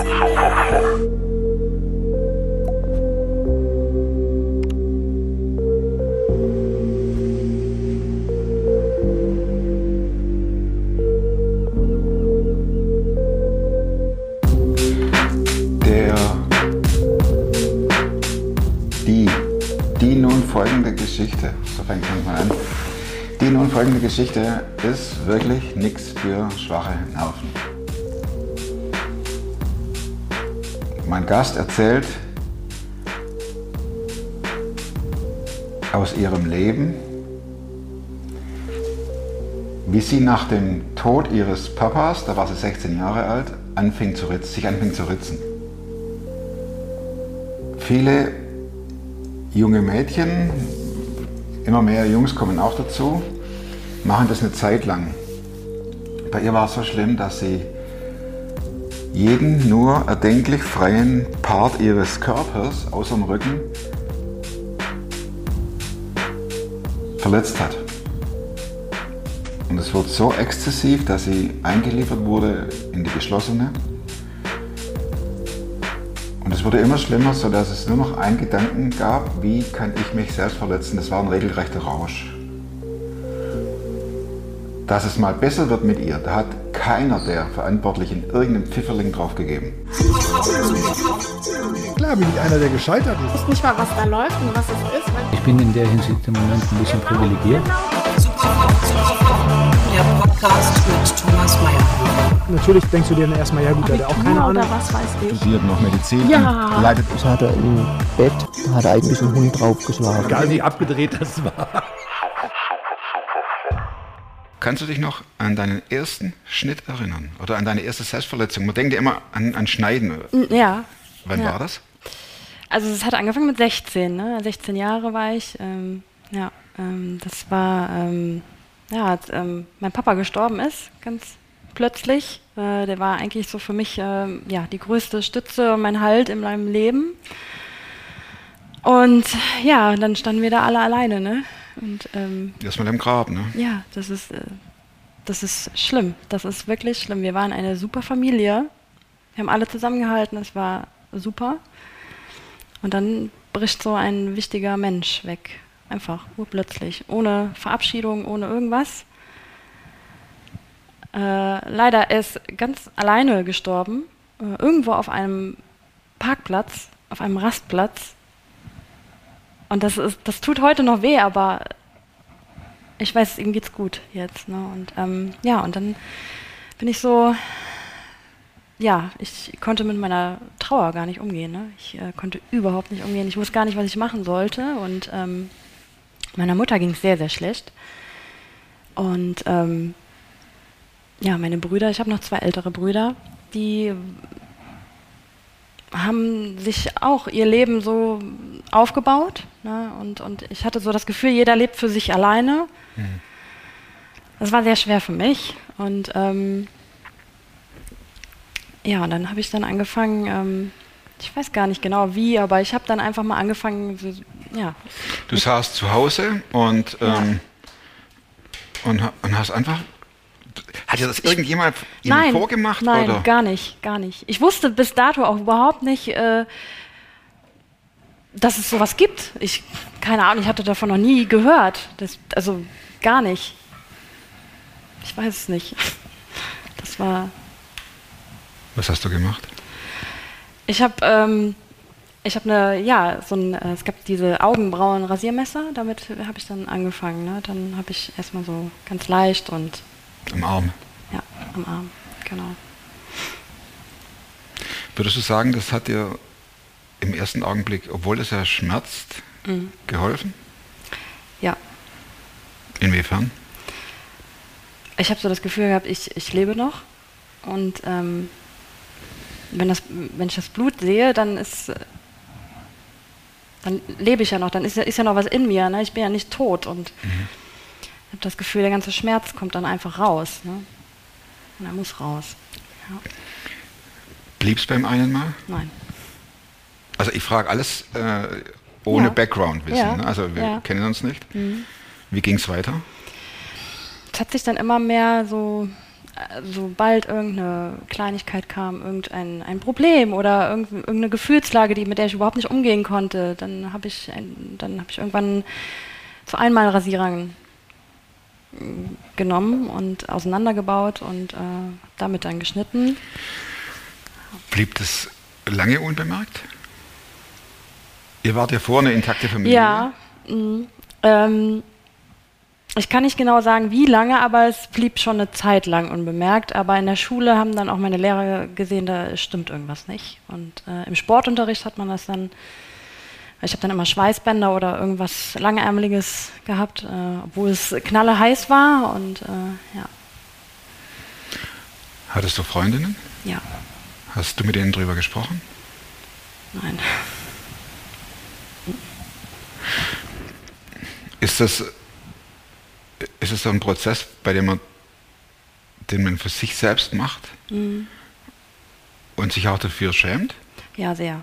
Der, die, die nun folgende Geschichte, so fängt es mal an. Die nun folgende Geschichte ist wirklich nichts für schwache Nerven. Mein Gast erzählt aus ihrem Leben, wie sie nach dem Tod ihres Papas, da war sie 16 Jahre alt, anfing zu ritzen, sich anfing zu ritzen. Viele junge Mädchen, immer mehr Jungs kommen auch dazu, machen das eine Zeit lang. Bei ihr war es so schlimm, dass sie jeden nur erdenklich freien Part ihres Körpers außer dem Rücken verletzt hat. Und es wird so exzessiv, dass sie eingeliefert wurde in die geschlossene. Und es wurde immer schlimmer, sodass es nur noch einen Gedanken gab, wie kann ich mich selbst verletzen. Das war ein regelrechter Rausch. Dass es mal besser wird mit ihr, da hat keiner der Verantwortlichen irgendeinen Pfifferling drauf gegeben. Klar bin ich einer, der gescheitert ist. Ich weiß nicht mal, was da läuft und was es ist. weil- Ich bin in der Hinsicht im Moment ein bisschen privilegiert. Der Podcast mit Thomas Mayer. Natürlich denkst du dir dann erstmal, ja gut, der hat auch keine Ahnung. was weiß ich. Studiert noch Medizin, Ja. leidet Das hat er im Bett, hat er eigentlich einen Hund draufgeschlagen. Egal wie abgedreht das war. Kannst du dich noch an deinen ersten Schnitt erinnern? Oder an deine erste Selbstverletzung? Man denkt ja immer an, an Schneiden. Ja. Wann Ja. war das? Also es hat angefangen mit 16, ne? 16 Jahre war ich. Ähm, ja, ähm, das war, ähm, ja, als ähm, mein Papa gestorben ist, ganz plötzlich. Äh, der war eigentlich so für mich ähm, ja, die größte Stütze und mein Halt in meinem Leben. Und ja, dann standen wir da alle alleine, ne? Und ähm, Erstmal im Grab, ne? ja, das ist, äh, das ist schlimm. Das ist wirklich schlimm. Wir waren eine super Familie. Wir haben alle zusammengehalten. Es war super. Und dann bricht so ein wichtiger Mensch weg. Einfach, urplötzlich. Ohne Verabschiedung, ohne irgendwas. Äh, leider er ist ganz alleine gestorben. Äh, irgendwo auf einem Parkplatz, auf einem Rastplatz. Und das, ist, das tut heute noch weh, aber ich weiß, ihm geht's gut jetzt. Ne? Und ähm, ja, und dann bin ich so, ja, ich konnte mit meiner Trauer gar nicht umgehen. Ne? Ich äh, konnte überhaupt nicht umgehen. Ich wusste gar nicht, was ich machen sollte. Und ähm, meiner Mutter ging es sehr, sehr schlecht. Und ähm, ja, meine Brüder, ich habe noch zwei ältere Brüder, die haben sich auch ihr Leben so aufgebaut. Ne? Und, und ich hatte so das Gefühl, jeder lebt für sich alleine. Das war sehr schwer für mich. Und ähm, ja, und dann habe ich dann angefangen, ähm, ich weiß gar nicht genau wie, aber ich habe dann einfach mal angefangen, ja, Du saßt zu Hause und, Ja. ähm, und, ha- und hast einfach. Hat dir das irgendjemand Ihnen nein, vorgemacht? nein, oder? gar nicht, gar nicht. Ich wusste bis dato auch überhaupt nicht, äh, dass es sowas gibt. Ich, keine Ahnung, ich hatte davon noch nie gehört. Das, also gar nicht. Ich weiß es nicht. Das war. Was hast du gemacht? Ich habe, ähm, ich habe eine, ja, so ein, äh, es gab diese Augenbrauen-Rasiermesser. Damit habe ich dann angefangen. Ne? Dann habe ich erstmal so ganz leicht und Im Arm. ja, am Arm, genau. Würdest du sagen, das hat dir im ersten Augenblick, obwohl es ja schmerzt, Mhm. geholfen? Ja, Inwiefern? ich habe so das Gefühl gehabt, ich, ich lebe noch und ähm, wenn, das, wenn ich das Blut sehe, dann ist, dann lebe ich ja noch, dann ist ja, ist ja noch was in mir, ne? ich bin ja nicht tot und ich habe das Gefühl, der ganze Schmerz kommt dann einfach raus. Ne? Und er muss raus. Ja. Blieb es beim einen Mal? Nein. Also ich frage alles äh, ohne Ja. Background-Wissen. Ja. Ne? Also wir Ja. Mhm. kennen uns nicht. Wie ging es weiter? Es hat sich dann immer mehr so sobald irgendeine Kleinigkeit kam, irgendein ein Problem oder irgend- irgendeine Gefühlslage, die, mit der ich überhaupt nicht umgehen konnte, dann habe ich, ein, dann hab ich irgendwann zu Einmalrasierern mm, genommen und auseinandergebaut und äh, damit dann geschnitten. Blieb das lange unbemerkt? Ihr wart ja vorher eine intakte Familie. Ja, mh, ähm, ich kann nicht genau sagen, wie lange, aber es blieb schon eine Zeit lang unbemerkt. Aber in der Schule haben dann auch meine Lehrer gesehen, da stimmt irgendwas nicht. Und äh, im Sportunterricht hat man das dann, ich habe dann immer Schweißbänder oder irgendwas Langärmeliges gehabt, äh, obwohl es knalle heiß war. Und äh, ja, Hattest du Freundinnen? ja, Hast du mit denen drüber gesprochen? nein. Ist das, ist es so ein Prozess, bei dem man, den man für sich selbst macht Mhm. und sich auch dafür schämt? Ja, sehr.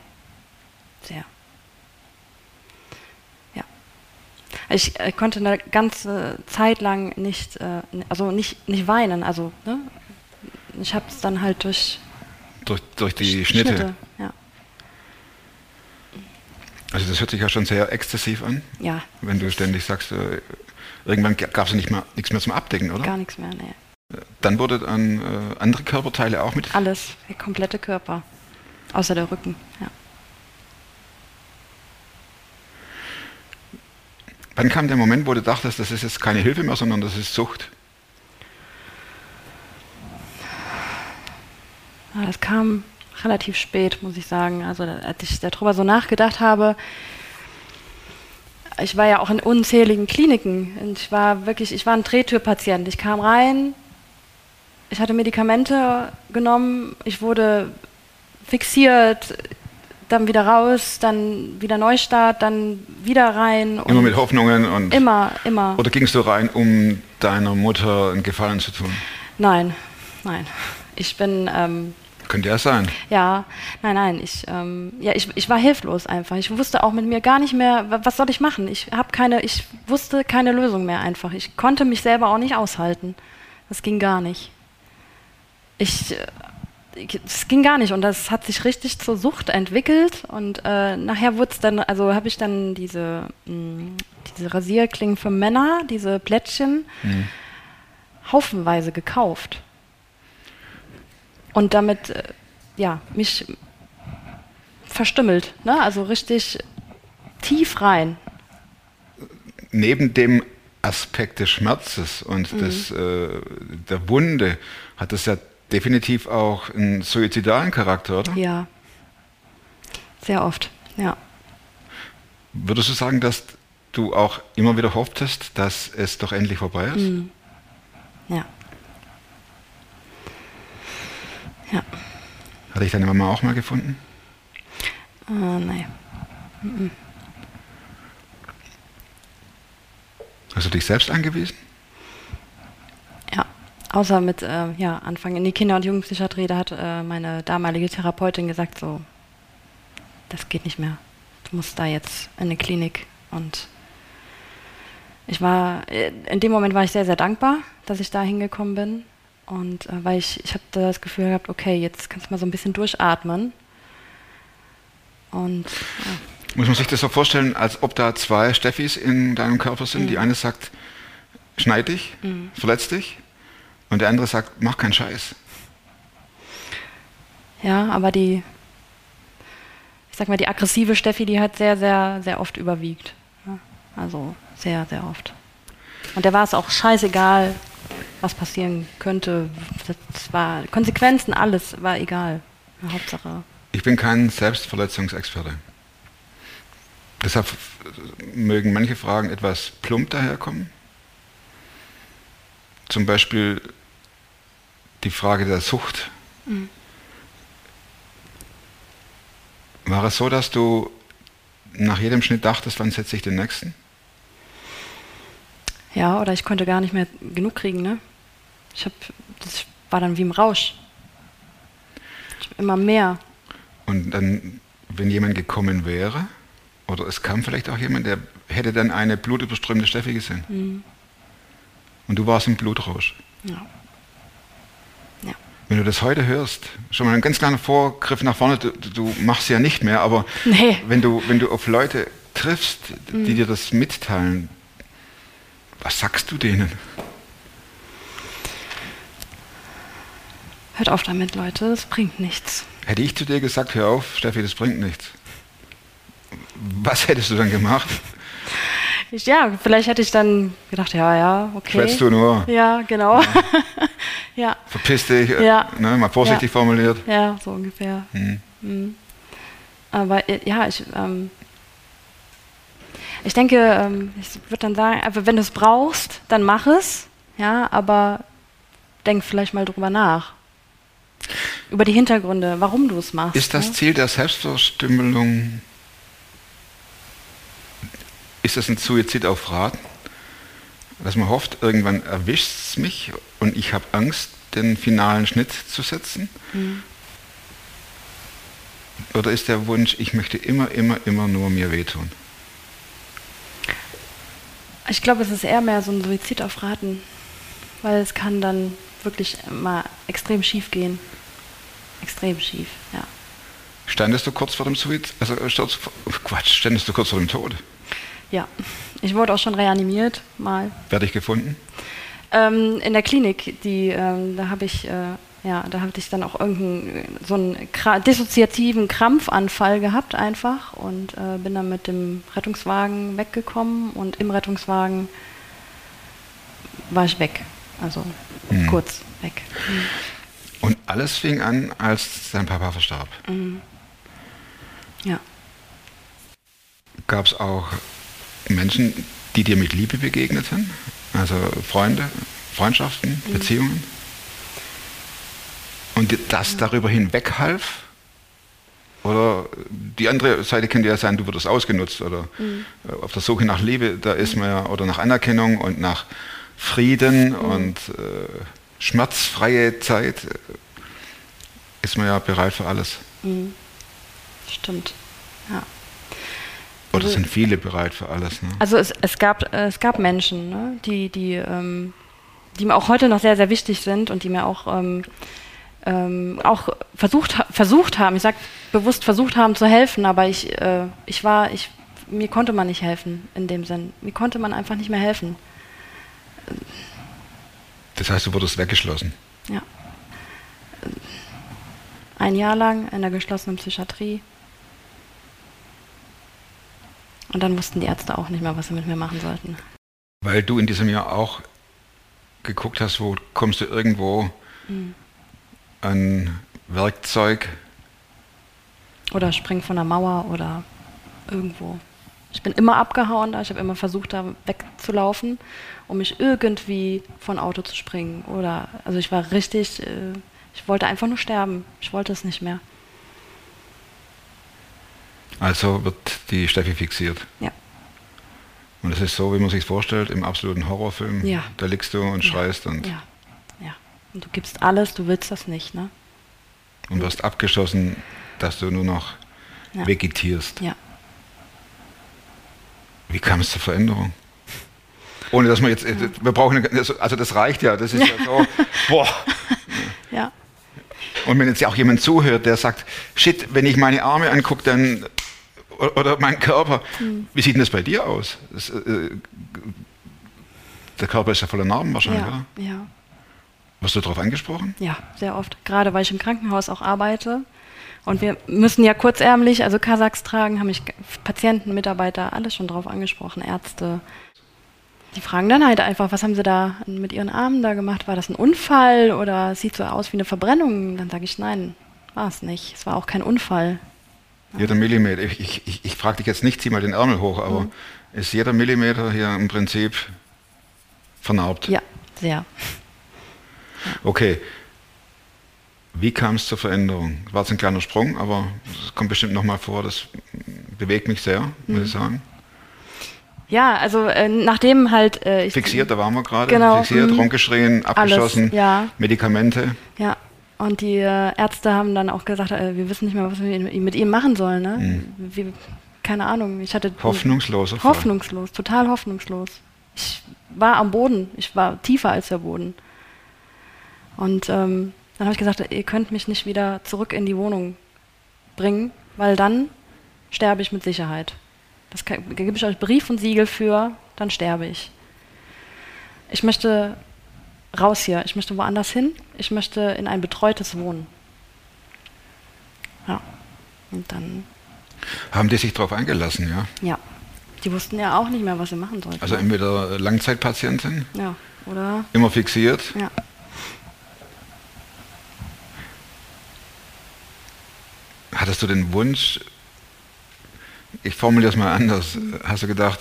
Sehr. Ja. Ich äh, konnte eine ganze Zeit lang nicht, äh, also nicht, nicht weinen. Also, ne? Ich habe es dann halt durch Durch, durch die Sch- Schnitte. Ja. Also das hört sich ja schon sehr exzessiv an, ja, wenn du ständig sagst, äh, irgendwann gab es nicht mehr, nichts mehr zum Abdecken, oder? gar nichts mehr. Nee. Dann wurde dann äh, andere Körperteile auch mit. Alles, der komplette Körper. Außer der Rücken. Ja. Wann kam der Moment, wo du dachtest, das ist jetzt keine Hilfe mehr, sondern das ist Sucht? Ja, Das kam relativ spät, muss ich sagen. Also als ich darüber so nachgedacht habe, ich war ja auch in unzähligen Kliniken und ich war wirklich, ich war ein Drehtürpatient. Ich kam rein, ich hatte Medikamente genommen, ich wurde fixiert, dann wieder raus, dann wieder Neustart, dann wieder rein. Immer mit Hoffnungen und. Immer, immer. Oder gingst du rein, um deiner Mutter einen Gefallen zu tun? Nein, nein. Ich bin, ähm, Könnte ja sein. Ja, nein, nein, ich, ähm, ja, ich, ich war hilflos einfach. Ich wusste auch mit mir gar nicht mehr, wa- was soll ich machen. Ich habe keine, ich wusste keine Lösung mehr einfach. Ich konnte mich selber auch nicht aushalten. Das ging gar nicht. Ich, äh, ich- es ging gar nicht und das hat sich richtig zur Sucht entwickelt und äh, nachher wurde es dann, also habe ich dann diese, mh, diese Rasierklingen für Männer, diese Plättchen, haufenweise gekauft und damit äh, ja mich verstümmelt, ne? Also richtig tief rein. Neben dem Aspekt des Schmerzes und Mhm. des, äh, der Wunde hat es ja definitiv auch einen suizidalen Charakter, oder? Ja. Sehr oft. Ja. Würdest du sagen, dass du auch immer wieder hofftest, dass es doch endlich vorbei ist? Mhm. Ja. Ja. Hatte ich deine Mama auch mal gefunden? Äh, nee. Hast du dich selbst angewiesen? Außer mit äh, ja, Anfang in die Kinder- und Jugendpsychiatrie, da hat äh, meine damalige Therapeutin gesagt, so, das geht nicht mehr. Du musst da jetzt in eine Klinik. Und ich war, äh, in dem Moment war ich sehr, sehr dankbar, dass ich da hingekommen bin. Und äh, weil ich, ich habe das Gefühl gehabt, okay, jetzt kannst du mal so ein bisschen durchatmen. Und ja. Muss man sich das so vorstellen, als ob da zwei Steffis in deinem Körper sind? Mhm. Die eine sagt, schneid dich, verletz dich. Und der andere sagt, mach keinen Scheiß. Ja, aber die, ich sag mal, die aggressive Steffi, die hat sehr, sehr, sehr oft überwiegt. Also sehr, sehr oft. Und der war es auch scheißegal, was passieren könnte. Das war Konsequenzen, alles war egal. Hauptsache. Ich bin kein Selbstverletzungsexperte. Deshalb mögen manche Fragen etwas plump daherkommen. Zum Beispiel die Frage der Sucht. War es so, dass du nach jedem Schnitt dachtest, wann setze ich den nächsten? Ja, oder ich konnte gar nicht mehr genug kriegen, ne? Ich hab, das war dann wie im Rausch. Immer mehr. Und dann, wenn jemand gekommen wäre, oder es kam vielleicht auch jemand, der hätte dann eine blutüberströmte Steffi gesehen. Und du warst im Blutrausch. Ja. Wenn du das heute hörst, schon mal ein ganz kleiner Vorgriff nach vorne, du, du machst ja nicht mehr, aber Nee. wenn, du, wenn du auf Leute triffst, Mhm. die dir das mitteilen, was sagst du denen? Hört auf damit, Leute, das bringt nichts. Hätte ich zu dir gesagt, hör auf, Steffi, das bringt nichts. Was hättest du dann gemacht? Ich, ja, vielleicht hätte ich dann gedacht, ja, ja, okay. Schwätzt du nur, Ja, genau. Ja, verpiss dich, äh, Ja. ne, mal vorsichtig Ja. formuliert. ja, so ungefähr. Mhm. Mhm. Aber äh, ja, ich, ähm, ich denke, ähm, ich würde dann sagen, wenn du es brauchst, dann mach es, ja, aber denk vielleicht mal drüber nach. Über die Hintergründe, warum du es machst. Ist das ne? Ziel der Selbstverstümmelung, ist das ein Suizid auf Raten? Dass man hofft, irgendwann erwischt es mich und ich habe Angst, den finalen Schnitt zu setzen? Oder ist der Wunsch, ich möchte immer, immer, immer nur mir wehtun? Ich glaube, es ist eher mehr so ein Suizid auf Raten, weil es kann dann wirklich mal extrem schief gehen. Extrem schief, ja. Standest du kurz vor dem Suizid? Also, äh, Quatsch, standest du kurz vor dem Tod? Ja, ich wurde auch schon reanimiert, mal. Werde ich gefunden? Ähm, in der Klinik, die, ähm, da habe ich, äh, ja, da hatte ich dann auch irgendeinen so einen Kra dissoziativen Krampfanfall gehabt einfach und äh, bin dann mit dem Rettungswagen weggekommen und im Rettungswagen war ich weg, also Hm. kurz weg. Und alles fing an, als dein Papa verstarb. Ja. Gab es auch Menschen, die dir mit Liebe begegneten? Also Freunde, Freundschaften, Beziehungen? Und das darüber hinweg half? Oder die andere Seite könnte ja sein, du wurdest ausgenutzt oder äh, auf der Suche nach Liebe, da ist man ja, oder nach Anerkennung und nach Frieden und äh, schmerzfreie Zeit, äh, ist man ja bereit für alles. Stimmt. Ja. Oder Also- sind viele bereit für alles? Ne? Also es, es, gab, es gab Menschen, ne, die, die, ähm, die mir auch heute noch sehr, sehr wichtig sind und die mir auch, ähm, ähm, auch versucht, versucht haben, ich sage bewusst versucht haben zu helfen, aber ich, äh, ich war, ich, mir konnte man nicht helfen in dem Sinn. Mir konnte man einfach nicht mehr helfen. Das heißt, du wurdest weggeschlossen. Ja. Ein Jahr lang in der geschlossenen Psychiatrie. Und dann wussten die Ärzte auch nicht mehr, was sie mit mir machen sollten. Weil du in diesem Jahr auch geguckt hast, wo kommst du irgendwo an Werkzeug. Oder spring von der Mauer oder irgendwo. Ich bin immer abgehauen da, ich habe immer versucht, da wegzulaufen, um mich irgendwie von Auto zu springen. Oder also ich war richtig, äh, ich wollte einfach nur sterben. Ich wollte es nicht mehr. Also wird die Steffi fixiert. Ja. Und es ist so, wie man sich vorstellt, im absoluten Horrorfilm. Ja. Da liegst du und Ja. schreist und, Ja. Ja. Und du gibst alles, du willst das nicht, ne? und wirst abgeschossen, dass du nur noch Ja. vegetierst. Ja. Wie kam es zur Veränderung? Ohne dass man jetzt, wir brauchen, eine- also das reicht ja, das ist ja so, boah. Ja. Und wenn jetzt auch jemand zuhört, der sagt, shit, wenn ich meine Arme angucke, dann oder mein Körper, Hm. wie sieht denn das bei dir aus? Das, äh, der Körper ist ja voller Narben wahrscheinlich, Ja. oder? Ja. Wirst du darauf angesprochen? Ja, sehr oft. Gerade weil ich im Krankenhaus auch arbeite. Und wir müssen ja kurzärmlich, also Kasachs tragen, haben mich Patienten, Mitarbeiter, alles schon drauf angesprochen, Ärzte. Die fragen dann halt einfach, was haben sie da mit ihren Armen da gemacht? War das ein Unfall oder sieht so aus wie eine Verbrennung? Dann sage ich, nein, war es nicht. Es war auch kein Unfall. Jeder Millimeter. Ich, ich, ich, frage dich jetzt nicht, zieh mal den Ärmel hoch, aber Mhm. ist jeder Millimeter hier im Prinzip vernarbt? Ja, sehr. Okay. Wie kam es zur Veränderung? War es ein kleiner Sprung, aber es kommt bestimmt nochmal vor, das bewegt mich sehr, muss Mhm. ich sagen. Ja, also äh, nachdem halt äh, ich Fixiert, da waren wir gerade. Genau, Fixiert, mhm. rumgeschrien, abgeschossen, Alles, ja. Medikamente. Ja, und die äh, Ärzte haben dann auch gesagt, äh, wir wissen nicht mehr, was wir mit ihm machen sollen. Ne? Mhm. Wie, keine Ahnung, ich hatte Hoffnungsloser Fall. hoffnungslos, total hoffnungslos. Ich war am Boden, ich war tiefer als der Boden. Und ähm, Dann habe ich gesagt, ihr könnt mich nicht wieder zurück in die Wohnung bringen, weil dann sterbe ich mit Sicherheit. Das kann- da gebe ich euch Brief und Siegel für, dann sterbe ich. Ich möchte raus hier, ich möchte woanders hin, ich möchte in ein betreutes Wohnen. Ja, und dann, Haben die sich darauf eingelassen, ja? ja, die wussten ja auch nicht mehr, was sie machen sollten. Also entweder Langzeitpatientin, ja, oder, immer fixiert. ja. Hattest du den Wunsch, ich formuliere es mal anders, hast du gedacht,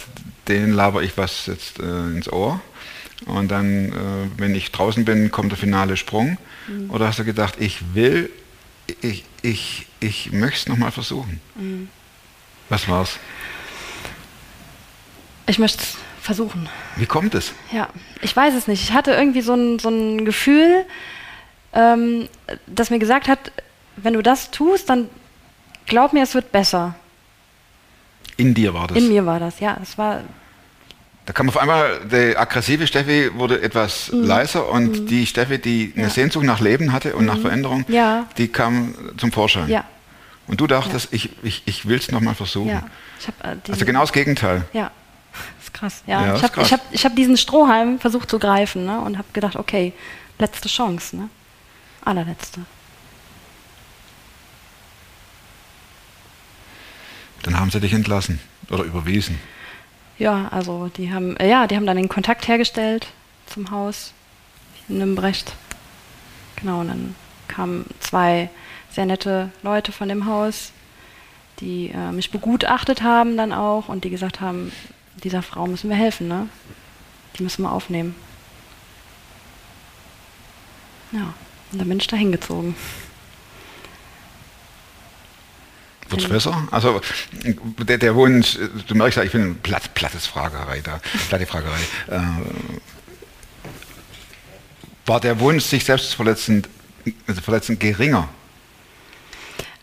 denen laber ich was jetzt äh, ins Ohr und dann, äh, wenn ich draußen bin, kommt der finale Sprung? Oder hast du gedacht, ich will, ich, ich, ich möchte es nochmal versuchen? Was war's? Ich möchte es versuchen. Wie kommt es? Ja, ich weiß es nicht. Ich hatte irgendwie so ein, so ein Gefühl, ähm, das mir gesagt hat, wenn du das tust, dann glaub mir, es wird besser. In dir war das. In mir war das, ja. Es war, Da kam auf einmal, die aggressive Steffi wurde etwas leiser und die Steffi, die eine Mhm. Ja. Mhm. Sehnsucht nach Leben hatte und nach Veränderung, Ja. die kam zum Vorschein. ja, Und du dachtest, ich, ich, ich will es nochmal versuchen. hab, äh, Also genau das Gegenteil. Ja, das ist krass. Ja, ich habe ich hab, ich hab diesen Strohhalm versucht zu greifen ne, und habe gedacht, okay, letzte Chance, ne? allerletzte. Dann haben sie dich entlassen oder überwiesen. Ja, also die haben, äh, ja, die haben dann den Kontakt hergestellt zum Haus in Nimbrecht. Genau, und dann kamen zwei sehr nette Leute von dem Haus, die äh, mich begutachtet haben dann auch und die gesagt haben, dieser Frau müssen wir helfen, ne? Die müssen wir aufnehmen. Ja, und dann bin ich da hingezogen. Wird es Mhm. besser? Also der, der Wunsch, du merkst ja, ich bin ein platt, plattes Fragerei da, platte Fragerei. Äh, war der Wunsch, sich selbst zu verletzen, also verletzen geringer?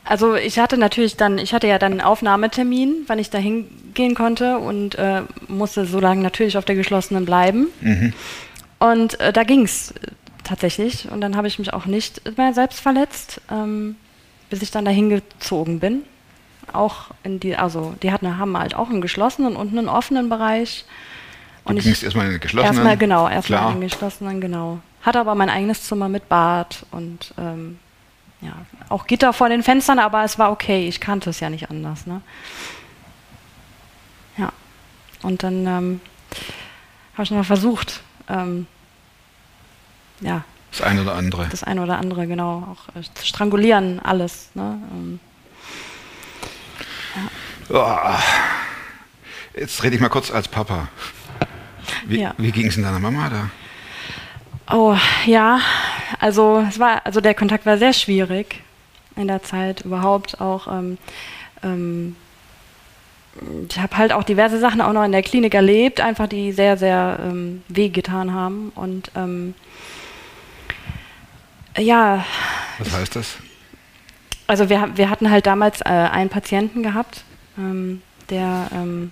Also ich hatte natürlich dann, ich hatte ja dann einen Aufnahmetermin, wann ich da hingehen konnte und äh, musste so lange natürlich auf der geschlossenen bleiben. Und äh, da ging es tatsächlich. Und dann habe ich mich auch nicht mehr selbst verletzt, ähm, bis ich dann da hingezogen bin. Auch in die, also die hatten, haben halt auch einen geschlossenen und einen offenen Bereich. Du Und gingst erstmal in den geschlossenen. Erstmal, genau, erstmal Klar. einen geschlossenen, genau. Hatte aber mein eigenes Zimmer mit Bad und ähm, ja, auch Gitter vor den Fenstern, aber es war okay. Ich kannte es ja nicht anders. Ne? Ja. Und dann ähm, habe ich noch mal versucht, ähm, ja, Das eine oder andere. das eine oder andere, genau, auch äh, zu strangulieren, alles. Ne? Ähm, Oh. Jetzt rede ich mal kurz als Papa. Wie, Ja. wie ging es in deiner Mama da? Oh, ja, also es war, also der Kontakt war sehr schwierig in der Zeit überhaupt auch. Ähm, ähm, ich habe halt auch diverse Sachen auch noch in der Klinik erlebt, einfach die sehr, sehr ähm, wehgetan haben. Und ähm, ja, Was heißt das? Also wir, wir hatten halt damals äh, einen Patienten gehabt, ähm, der, ähm,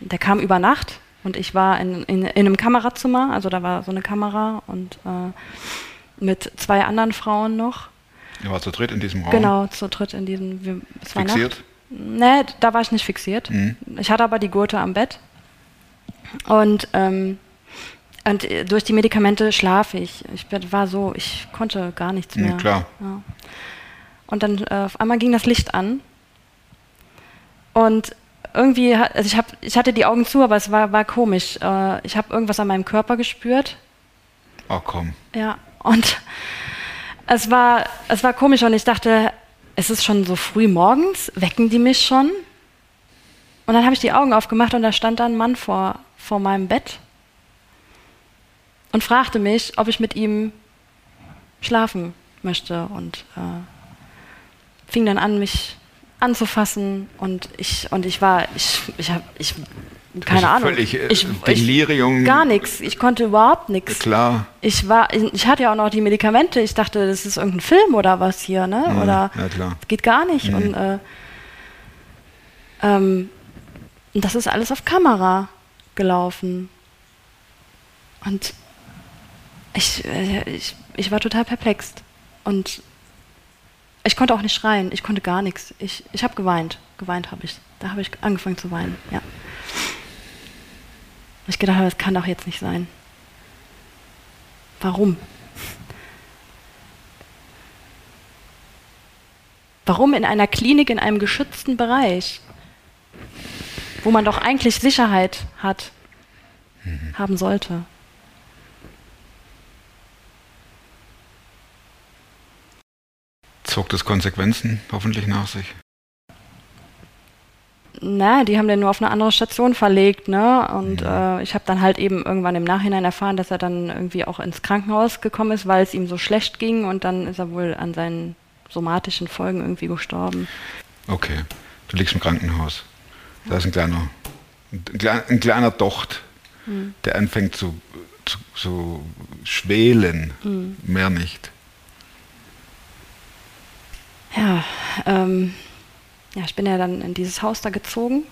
der kam über Nacht und ich war in, in, in einem Kamerazimmer, also da war so eine Kamera und äh, mit zwei anderen Frauen noch. Ihr war zu dritt in diesem Raum. Genau, zu dritt in diesem. Wir, es war Fixiert? Nacht. Nee, da war ich nicht fixiert. Mhm. Ich hatte aber die Gurte am Bett. Und, ähm, und durch die Medikamente schlafe ich. Ich war so, ich konnte gar nichts Ja, mehr. klar. Ja. Und dann äh, auf einmal ging das Licht an. Und irgendwie, also ich, hab, ich hatte die Augen zu, aber es war, war komisch. Äh, ich habe irgendwas an meinem Körper gespürt. Oh komm. Ja, und es war, es war komisch und ich dachte, es ist schon so früh morgens, wecken die mich schon? Und dann habe ich die Augen aufgemacht und da stand da ein Mann vor, vor meinem Bett und fragte mich, ob ich mit ihm schlafen möchte und äh, fing dann an, mich anzufassen und ich und ich war ich ich habe ich keine Also Ahnung völlig, äh, ich, Delirium. ich gar nichts ich konnte überhaupt nichts Klar. ich war, ich hatte ja auch noch die Medikamente. Ich dachte, das ist irgendein Film oder was hier, ne? Ja, Oder ja, klar. das geht gar nicht. Mhm. Und äh, ähm, das ist alles auf Kamera gelaufen. Und ich, äh, ich, ich war total perplex. Und ich konnte auch nicht schreien, ich konnte gar nichts. Ich, ich habe geweint. Geweint habe ich. Da habe ich angefangen zu weinen, ja. Ich gedacht habe, das kann doch jetzt nicht sein. Warum? Warum in einer Klinik in einem geschützten Bereich, wo man doch eigentlich Sicherheit hat, haben sollte? Zog das Konsequenzen hoffentlich nach sich? Na, die haben den nur auf eine andere Station verlegt, ne? Und Mhm. äh, ich habe dann halt eben irgendwann im Nachhinein erfahren, dass er dann irgendwie auch ins Krankenhaus gekommen ist, weil es ihm so schlecht ging und dann ist er wohl an seinen somatischen Folgen irgendwie gestorben. Okay, du liegst im Krankenhaus. Da ist ein kleiner, ein kleiner, ein kleiner Docht, der anfängt zu, zu, zu schwelen, mehr nicht. Ja, ähm, ja, ich bin ja dann in dieses Haus da gezogen.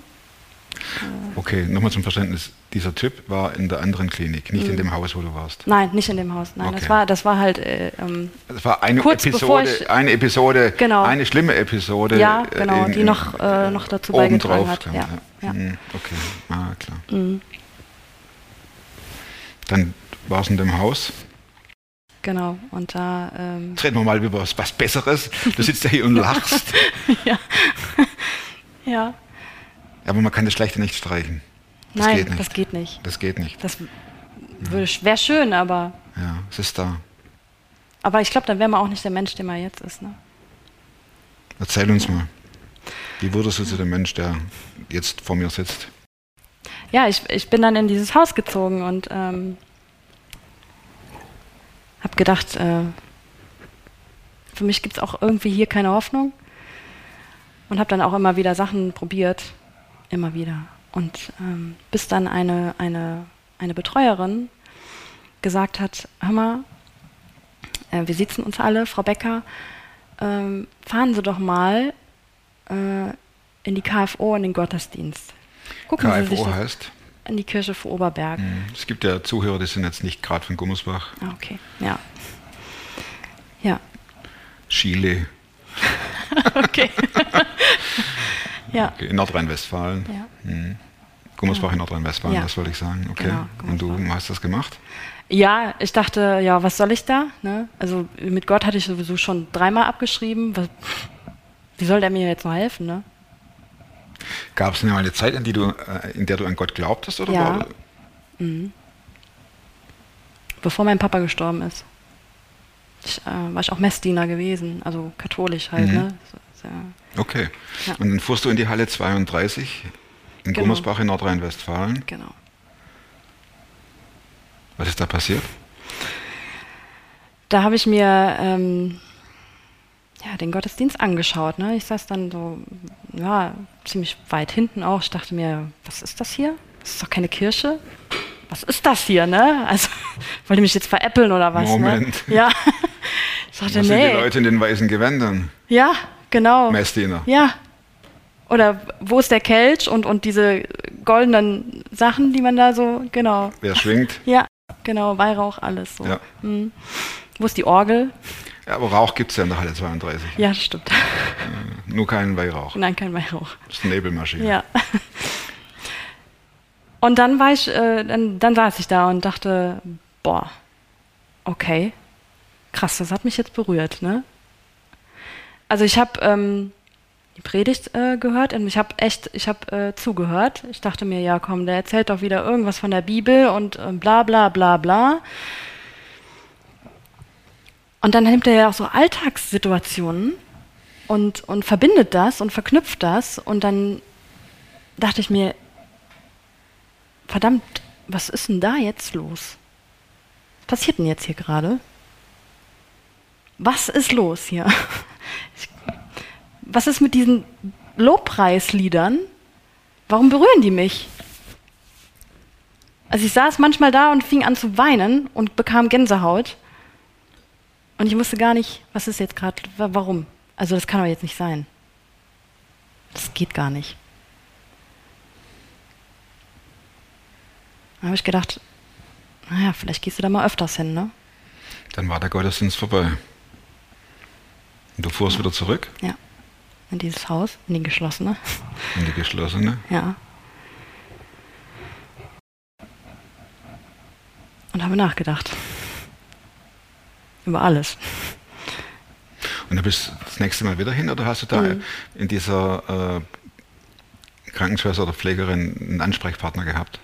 Okay, nochmal zum Verständnis. Dieser Typ war in der anderen Klinik, nicht in dem Haus, wo du warst. Nein, nicht in dem Haus. Nein, das Okay. war, das war halt, äh, ähm, Das war eine Episode, ich- eine Episode, Genau. eine schlimme Episode. Ja, äh, genau, die noch, äh, noch dazu beigetragen hat, kam, ja, ja. Mhm, Okay, ah, klar. Mhm. Dann war es in dem Haus. Genau. Und da, ähm, Jetzt reden wir mal über was, was Besseres. Du sitzt ja hier und lachst. ja, Aber man kann das Schlechte nicht streichen. Das nein, geht nicht. das geht nicht. Das geht nicht. Das wäre schön, aber, Ja, es ist da. aber ich glaube, dann wäre man auch nicht der Mensch, der man jetzt ist. Ne? Erzähl uns mal. Wie wurdest du zu dem Mensch, der jetzt vor mir sitzt? Ja, ich, ich bin dann in dieses Haus gezogen und ähm, habe gedacht, äh, für mich gibt es auch irgendwie hier keine Hoffnung. Und habe dann auch immer wieder Sachen probiert. Immer wieder. Und ähm, bis dann eine, eine, eine Betreuerin gesagt hat, hör mal, äh, wir sitzen uns alle, Frau Becker, ähm, fahren Sie doch mal äh, in die KFO in den Gottesdienst. Gucken Sie sich KFO heißt? In die Kirche vor Oberberg. Mhm. Es gibt ja Zuhörer, die sind jetzt nicht gerade von Gummersbach. Ah, okay. Ja. Ja. Chile, Okay. ja. in Nordrhein-Westfalen. Ja. Mhm. Gummersbach in Nordrhein-Westfalen, Ja. das wollte ich sagen. Okay. Genau, Und du hast das gemacht? Ja, ich dachte, ja, was soll ich da? Ne? Also mit Gott hatte ich sowieso schon dreimal abgeschrieben. Was, wie soll der mir jetzt noch helfen? Ne? Gab es eine Zeit, in, die du, äh, in der du an Gott glaubtest? Oder Ja. war, Bevor mein Papa gestorben ist. Ich, äh, war ich auch Messdiener gewesen, also katholisch halt. Mhm. Ne? So, so, Okay. Ja. Und dann fuhrst du in die Halle 32 in Genau. Gummersbach in Nordrhein-Westfalen. genau. Was ist da passiert? Da habe ich mir ähm, ja, den Gottesdienst angeschaut. Ne? Ich saß dann so, ja, ziemlich weit hinten auch. Ich dachte mir, was ist das hier? Das ist doch keine Kirche. Was ist das hier, ne? Also, wollte mich jetzt veräppeln oder was? Moment. Ne? Ja. Ich dachte, Was sind die nee. Leute in den weißen Gewändern? Ja, genau. Messdiener. Ja. Oder wo ist der Kelch und, und diese goldenen Sachen, die man da so, genau. Wer schwingt? Ja, genau, Weihrauch, alles so. Ja. Mhm. Wo ist die Orgel? Ja, aber Rauch gibt es ja in der Halle 32. Ja, stimmt. Nur keinen Weihrauch. Nein, kein Weihrauch. Das ist eine Nebelmaschine. Ja. Und dann war ich, äh, dann, dann saß ich da und dachte, boah, okay, krass, das hat mich jetzt berührt, ne? Also ich habe ähm, die Predigt äh, gehört und ich habe echt, ich habe äh, zugehört. Ich dachte mir, ja komm, der erzählt doch wieder irgendwas von der Bibel und äh, bla bla bla bla. Und dann nimmt er ja auch so Alltagssituationen und, und verbindet das und verknüpft das und dann dachte ich mir, verdammt, was ist denn da jetzt los? Was passiert denn jetzt hier gerade? Was ist los hier? Was ist mit diesen Lobpreisliedern? Warum berühren die mich? Also ich saß manchmal da und fing an zu weinen und bekam Gänsehaut. Und ich wusste gar nicht, was ist jetzt gerade, wa- warum? Also das kann doch jetzt nicht sein. Das geht gar nicht. Dann habe ich gedacht, naja, vielleicht gehst du da mal öfters hin, ne? Dann war der Gottesdienst vorbei. Und du fuhrst wieder zurück Ja. In dieses Haus, in die geschlossene. in die geschlossene. Ja. Und habe nachgedacht. Über alles. Und du bist das nächste Mal wieder hin oder hast du da Mhm. in dieser äh, Krankenschwester oder Pflegerin einen Ansprechpartner gehabt?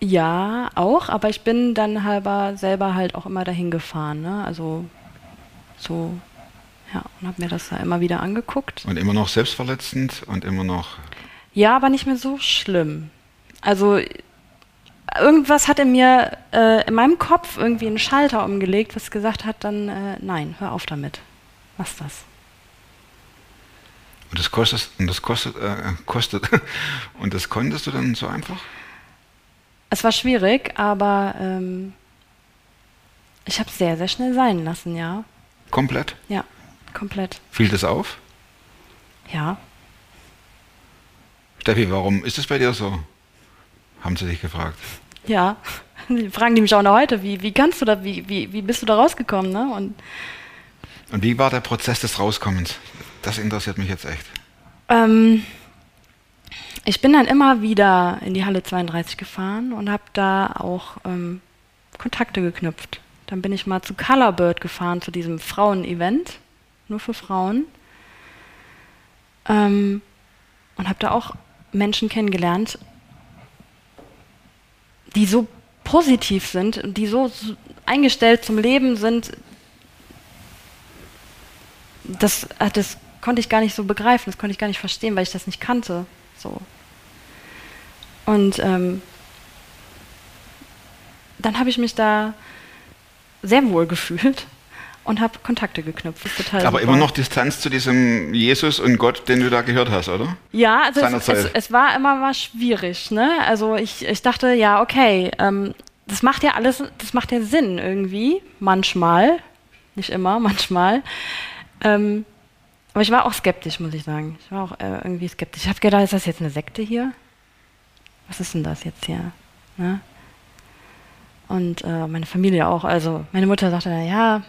Ja, auch, aber ich bin dann halber selber halt auch immer dahin gefahren, ne? Also so, ja, und habe mir das da immer wieder angeguckt. Und immer noch selbstverletzend und immer noch. Ja, aber nicht mehr so schlimm. Also irgendwas hat in mir, äh, in meinem Kopf irgendwie einen Schalter umgelegt, was gesagt hat, dann äh, nein, hör auf damit. Lass das. Und das kostet, und das kostet, äh, kostet. Und das konntest du dann so einfach? Es war schwierig, aber ähm, ich habe es sehr, sehr schnell sein lassen, ja. Komplett? Ja, komplett. Fiel das auf? Ja. Steffi, warum ist es bei dir so? Haben sie dich gefragt. Ja, die fragen die mich auch noch heute, wie, wie kannst du da, wie, wie, wie bist du da rausgekommen, ne? Und Und wie war der Prozess des Rauskommens? Das interessiert mich jetzt echt. ähm, ich bin dann immer wieder in die Halle 32 gefahren und habe da auch ähm, Kontakte geknüpft. Dann bin ich mal zu Colorbird gefahren, zu diesem Frauen-Event, nur für Frauen. Ähm, und habe da auch Menschen kennengelernt, die so positiv sind und die so, eingestellt zum Leben sind, das, äh, das konnte ich gar nicht so begreifen, das konnte ich gar nicht verstehen, weil ich das nicht kannte. So. Und ähm, dann habe ich mich da sehr wohl gefühlt und habe Kontakte geknüpft. Aber super. immer noch Distanz zu diesem Jesus und Gott, den du da gehört hast, oder? Ja, also es, es, es war immer mal schwierig, ne? Also ich, ich dachte, ja, okay, ähm, das macht ja alles, das macht ja Sinn irgendwie, manchmal, nicht immer, manchmal. Ähm, aber ich war auch skeptisch, muss ich sagen. Ich war auch äh, irgendwie skeptisch. Ich habe gedacht, ist das jetzt eine Sekte hier? Was ist denn das jetzt hier? Ne? Und äh, meine Familie auch. Also meine Mutter sagte, ja,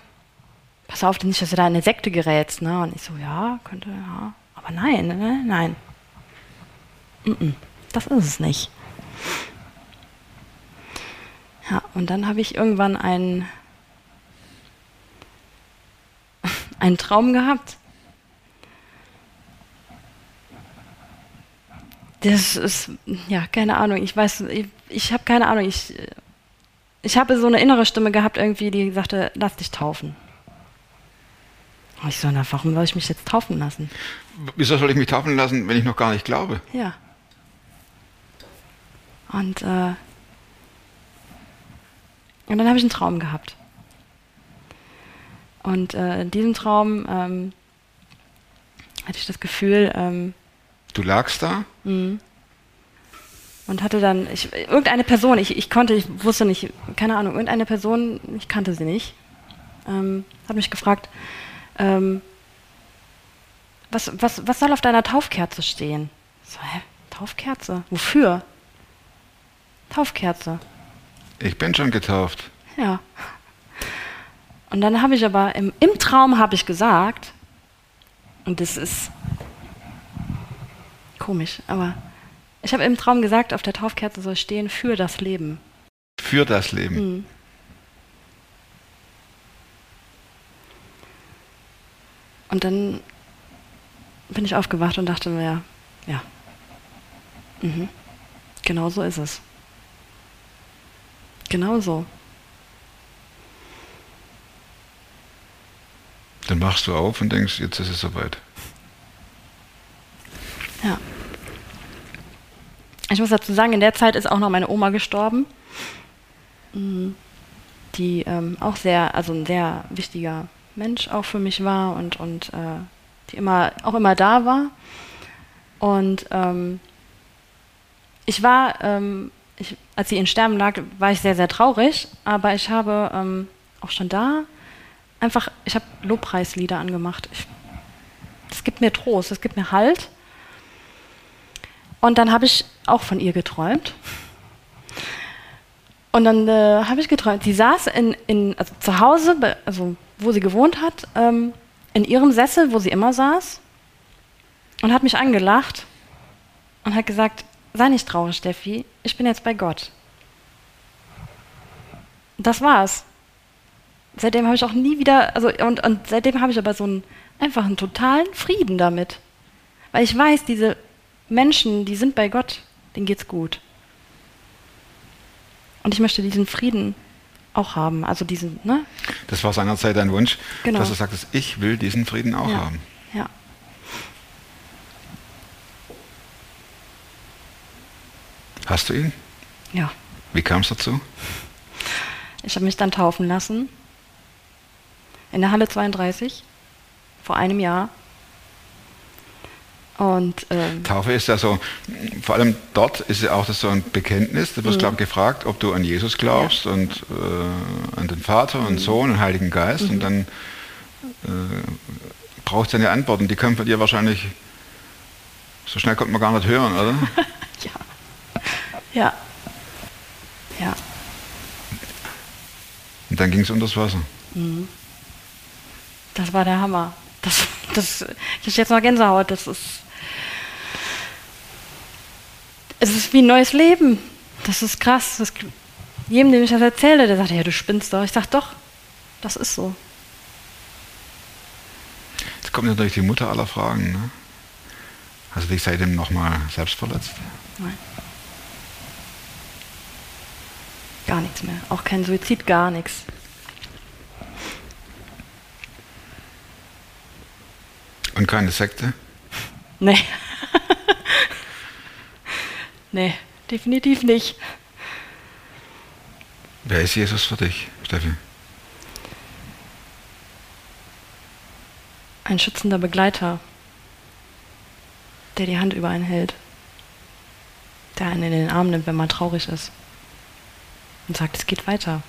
pass auf, nicht, dass du da in eine Sekte gerätst. Ne? Und ich so, ja, könnte, ja. Aber nein, ne? nein. Mm-mm, das ist es nicht. Ja, und dann habe ich irgendwann einen, einen Traum gehabt. Das ist, ja, keine Ahnung, ich weiß, ich, ich habe keine Ahnung, ich, ich habe so eine innere Stimme gehabt irgendwie, die sagte, lass dich taufen. Und ich so, na, warum soll ich mich jetzt taufen lassen? Wieso soll ich mich taufen lassen, wenn ich noch gar nicht glaube? Ja. Und, äh, und dann habe ich einen Traum gehabt. Und äh, in diesem Traum ähm, hatte ich das Gefühl, ähm, Du lagst da und hatte dann, ich, irgendeine Person, ich, ich konnte, ich wusste nicht, keine Ahnung, irgendeine Person, ich kannte sie nicht, ähm, hat mich gefragt, ähm, was, was, was soll auf deiner Taufkerze stehen? So, hä? Taufkerze? Wofür? Taufkerze. Ich bin schon getauft. Ja. Und dann habe ich aber im, im Traum habe ich gesagt, und das ist komisch, aber ich habe im Traum gesagt, auf der Taufkerze soll stehen für das Leben. Für das Leben. Mhm. Und dann bin ich aufgewacht und dachte mir, ja, ja. Mhm. Genau so ist es. Genau so. Dann wachst du auf und denkst, jetzt ist es soweit. Ja. Ich muss dazu sagen, in der Zeit ist auch noch meine Oma gestorben, Mhm. die ähm, auch sehr, also ein sehr wichtiger Mensch auch für mich war und, und äh, die immer, auch immer da war. Und ähm, ich war, ähm, ich, als sie in Sterben lag, war ich sehr, sehr traurig, aber ich habe ähm, auch schon da einfach, ich habe Lobpreislieder angemacht. Ich, das gibt mir Trost, das gibt mir Halt. Und dann habe ich auch von ihr geträumt. Und dann äh, habe ich geträumt, sie saß in, in, also zu Hause, also wo sie gewohnt hat, ähm, in ihrem Sessel, wo sie immer saß, und hat mich angelacht und hat gesagt, sei nicht traurig, Steffi, ich bin jetzt bei Gott. Das war's. Seitdem habe ich auch nie wieder, also und, und seitdem habe ich aber so einen einfach einen totalen Frieden damit. Weil ich weiß, diese Menschen, die sind bei Gott, denen geht's gut. Und ich möchte diesen Frieden auch haben. Also diesen, ne? Das war seinerzeit dein Wunsch, Genau. dass du sagtest, ich will diesen Frieden auch ja. haben. Ja. Hast du ihn? Ja. Wie kam es dazu? Ich habe mich dann taufen lassen. In der Halle 32. Vor einem Jahr. Und ähm, Taufe ist ja so, vor allem dort ist ja auch das so ein Bekenntnis. Du wirst, Mhm. glaube ich, gefragt, ob du an Jesus glaubst und äh, an den Vater Mhm. und Sohn und Heiligen Geist. Und dann äh, brauchst du eine Antwort. Und die können von dir wahrscheinlich, so schnell kommt man gar nicht hören, oder? ja. Ja. Und dann ging es unter das Wasser. Das war der Hammer. Das, das, ich habe jetzt noch Gänsehaut. Das ist. Es ist wie ein neues Leben. Das ist krass. Das, jedem, dem ich das erzähle, der sagt, ja, du spinnst doch. Ich sage, doch, das ist so. Jetzt kommt natürlich die Mutter aller Fragen. Ne? Hast du dich seitdem nochmal selbst verletzt? Nein. Gar nichts mehr. Auch kein Suizid, gar nichts. Und keine Sekte? Nee. nee, definitiv nicht. Wer ist Jesus für dich, Steffi? Ein schützender Begleiter, der die Hand über einen hält. Der einen in den Arm nimmt, wenn man traurig ist. Und sagt, es geht weiter.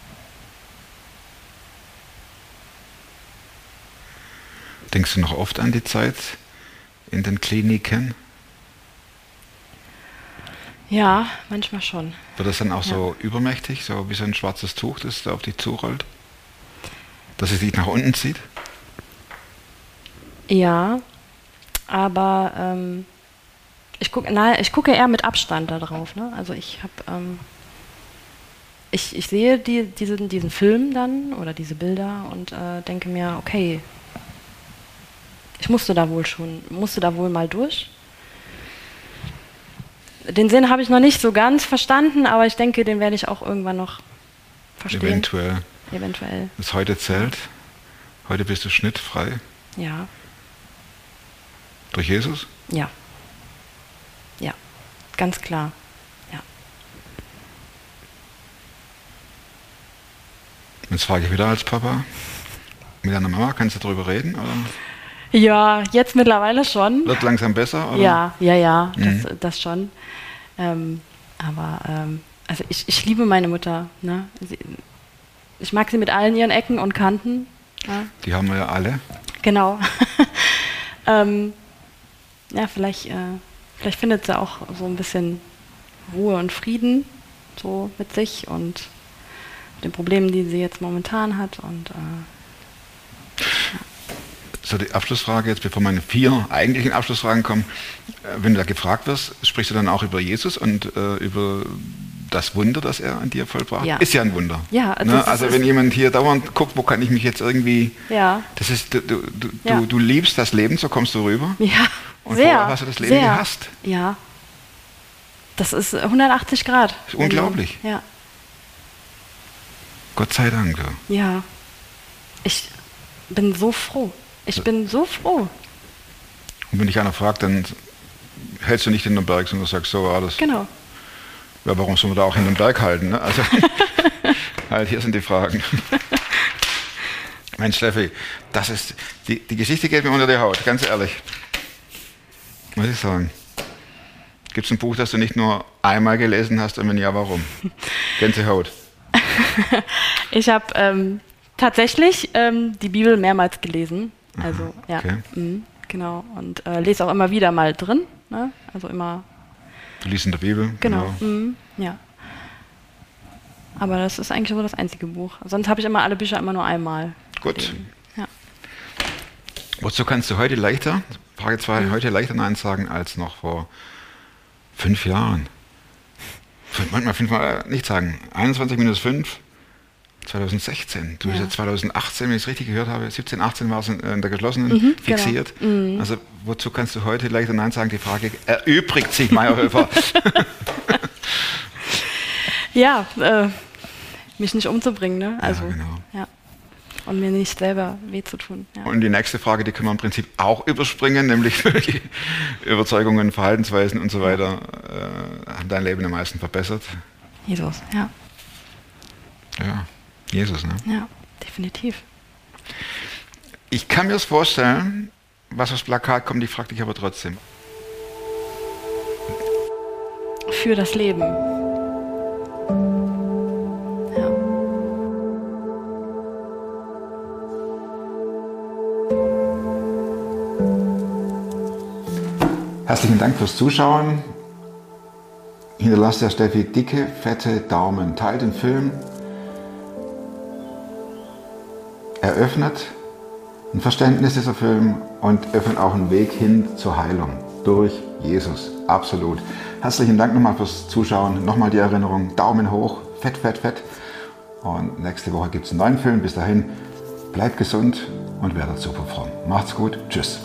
Denkst du noch oft an die Zeit in den Kliniken? Ja, manchmal schon. Wird das dann auch so übermächtig, so wie so ein schwarzes Tuch, das da auf dich zurollt? Dass es dich nach unten zieht? Ja, aber ähm, ich, guck, na, ich gucke eher mit Abstand da drauf. Ne? Also ich habe, ähm, ich, ich sehe die, diesen, diesen Film dann oder diese Bilder und äh, denke mir, okay, ich musste da wohl schon, musste da wohl mal durch. Den Sinn habe ich noch nicht so ganz verstanden, aber ich denke, den werde ich auch irgendwann noch verstehen. Eventuell. Eventuell, Das heute zählt. Heute bist du schnittfrei. ja. Durch Jesus? Ja. Ja, ganz klar. Ja. Jetzt frage ich wieder als Papa. Mit deiner Mama kannst du darüber reden? Oder? Ja, jetzt mittlerweile schon. Wird langsam besser? Oder? Ja, ja, ja, Mhm. das, das schon. Ähm, aber ähm, also ich, ich liebe meine Mutter. Ne? Sie, ich mag sie mit allen ihren Ecken und Kanten. Ja, Die haben wir ja alle. genau. ähm, ja, vielleicht, äh, vielleicht findet sie auch so ein bisschen Ruhe und Frieden so mit sich und den Problemen, die sie jetzt momentan hat. Und äh, So, die Abschlussfrage jetzt, bevor meine vier eigentlichen Abschlussfragen kommen. Äh, Wenn du da gefragt wirst, sprichst du dann auch über Jesus und äh, über das Wunder, das er an dir vollbracht? Ja. Ist ja ein Wunder. Ja, ne? Also ist- wenn jemand hier dauernd guckt, wo kann ich mich jetzt irgendwie... ja, Das ist, du, du, du, Ja. du, du liebst das Leben, so kommst du rüber. ja, Und sehr. vorher hast du das Leben sehr. gehasst. Ja. Das ist 180 Grad. ist unglaublich. Ja, Gott sei Dank. Ja. Ich bin so froh. Ich bin so froh. Und wenn dich einer fragt, dann hältst du nicht in den Berg, sondern sagst so, alles. Genau. Ja, warum soll man da auch in den Berg halten? Ne? Also, halt, hier sind die Fragen. Mensch, Steffi, das ist, die, die Geschichte geht mir unter die Haut, ganz ehrlich. Muss ich sagen. Gibt es ein Buch, das du nicht nur einmal gelesen hast und wenn ja, warum? Gänsehaut. Ich habe ähm, tatsächlich ähm, die Bibel mehrmals gelesen. Also, ja. okay. Mhm, genau. Und äh, lese auch immer wieder mal drin. Ne? Also immer, Du liest in der Bibel. genau. Mhm, ja. Aber das ist eigentlich so das einzige Buch. Sonst habe ich immer alle Bücher immer nur einmal. Gut. Ja. Wozu kannst du heute leichter, Frage 2, heute leichter Nein sagen als noch vor fünf Jahren? Manchmal fünfmal nicht sagen. 21 minus 5, 2016. Du bist Ja. ja 2018, wenn ich es richtig gehört habe, 17, 18 war es in, in der geschlossenen Mhm, genau. fixiert. Also wozu kannst du heute leichter Nein sagen? Die Frage erübrigt sich, Meyerhöfer. Ja, äh, mich nicht umzubringen, ne? Also, genau. ja. Und mir nicht selber weh zu tun. Ja. Und die nächste Frage, die können wir im Prinzip auch überspringen, nämlich die Überzeugungen, Verhaltensweisen und so weiter äh, haben dein Leben am meisten verbessert. Jesus, ja, Ja, Jesus, ne? ja, definitiv. Ich kann mir das vorstellen, was aufs Plakat kommt, ich frage dich aber trotzdem. Für das Leben. Ja. Herzlichen Dank fürs Zuschauen. Hinterlasst der Steffi dicke, fette Daumen. Teilt den Film. Eröffnet ein Verständnis dieser Film und öffnet auch einen Weg hin zur Heilung durch Jesus. Absolut. Herzlichen Dank nochmal fürs Zuschauen. Nochmal die Erinnerung. Daumen hoch. Fett, fett, fett. Und nächste Woche gibt es einen neuen Film. Bis dahin, bleibt gesund und werdet super fromm. Macht's gut. Tschüss.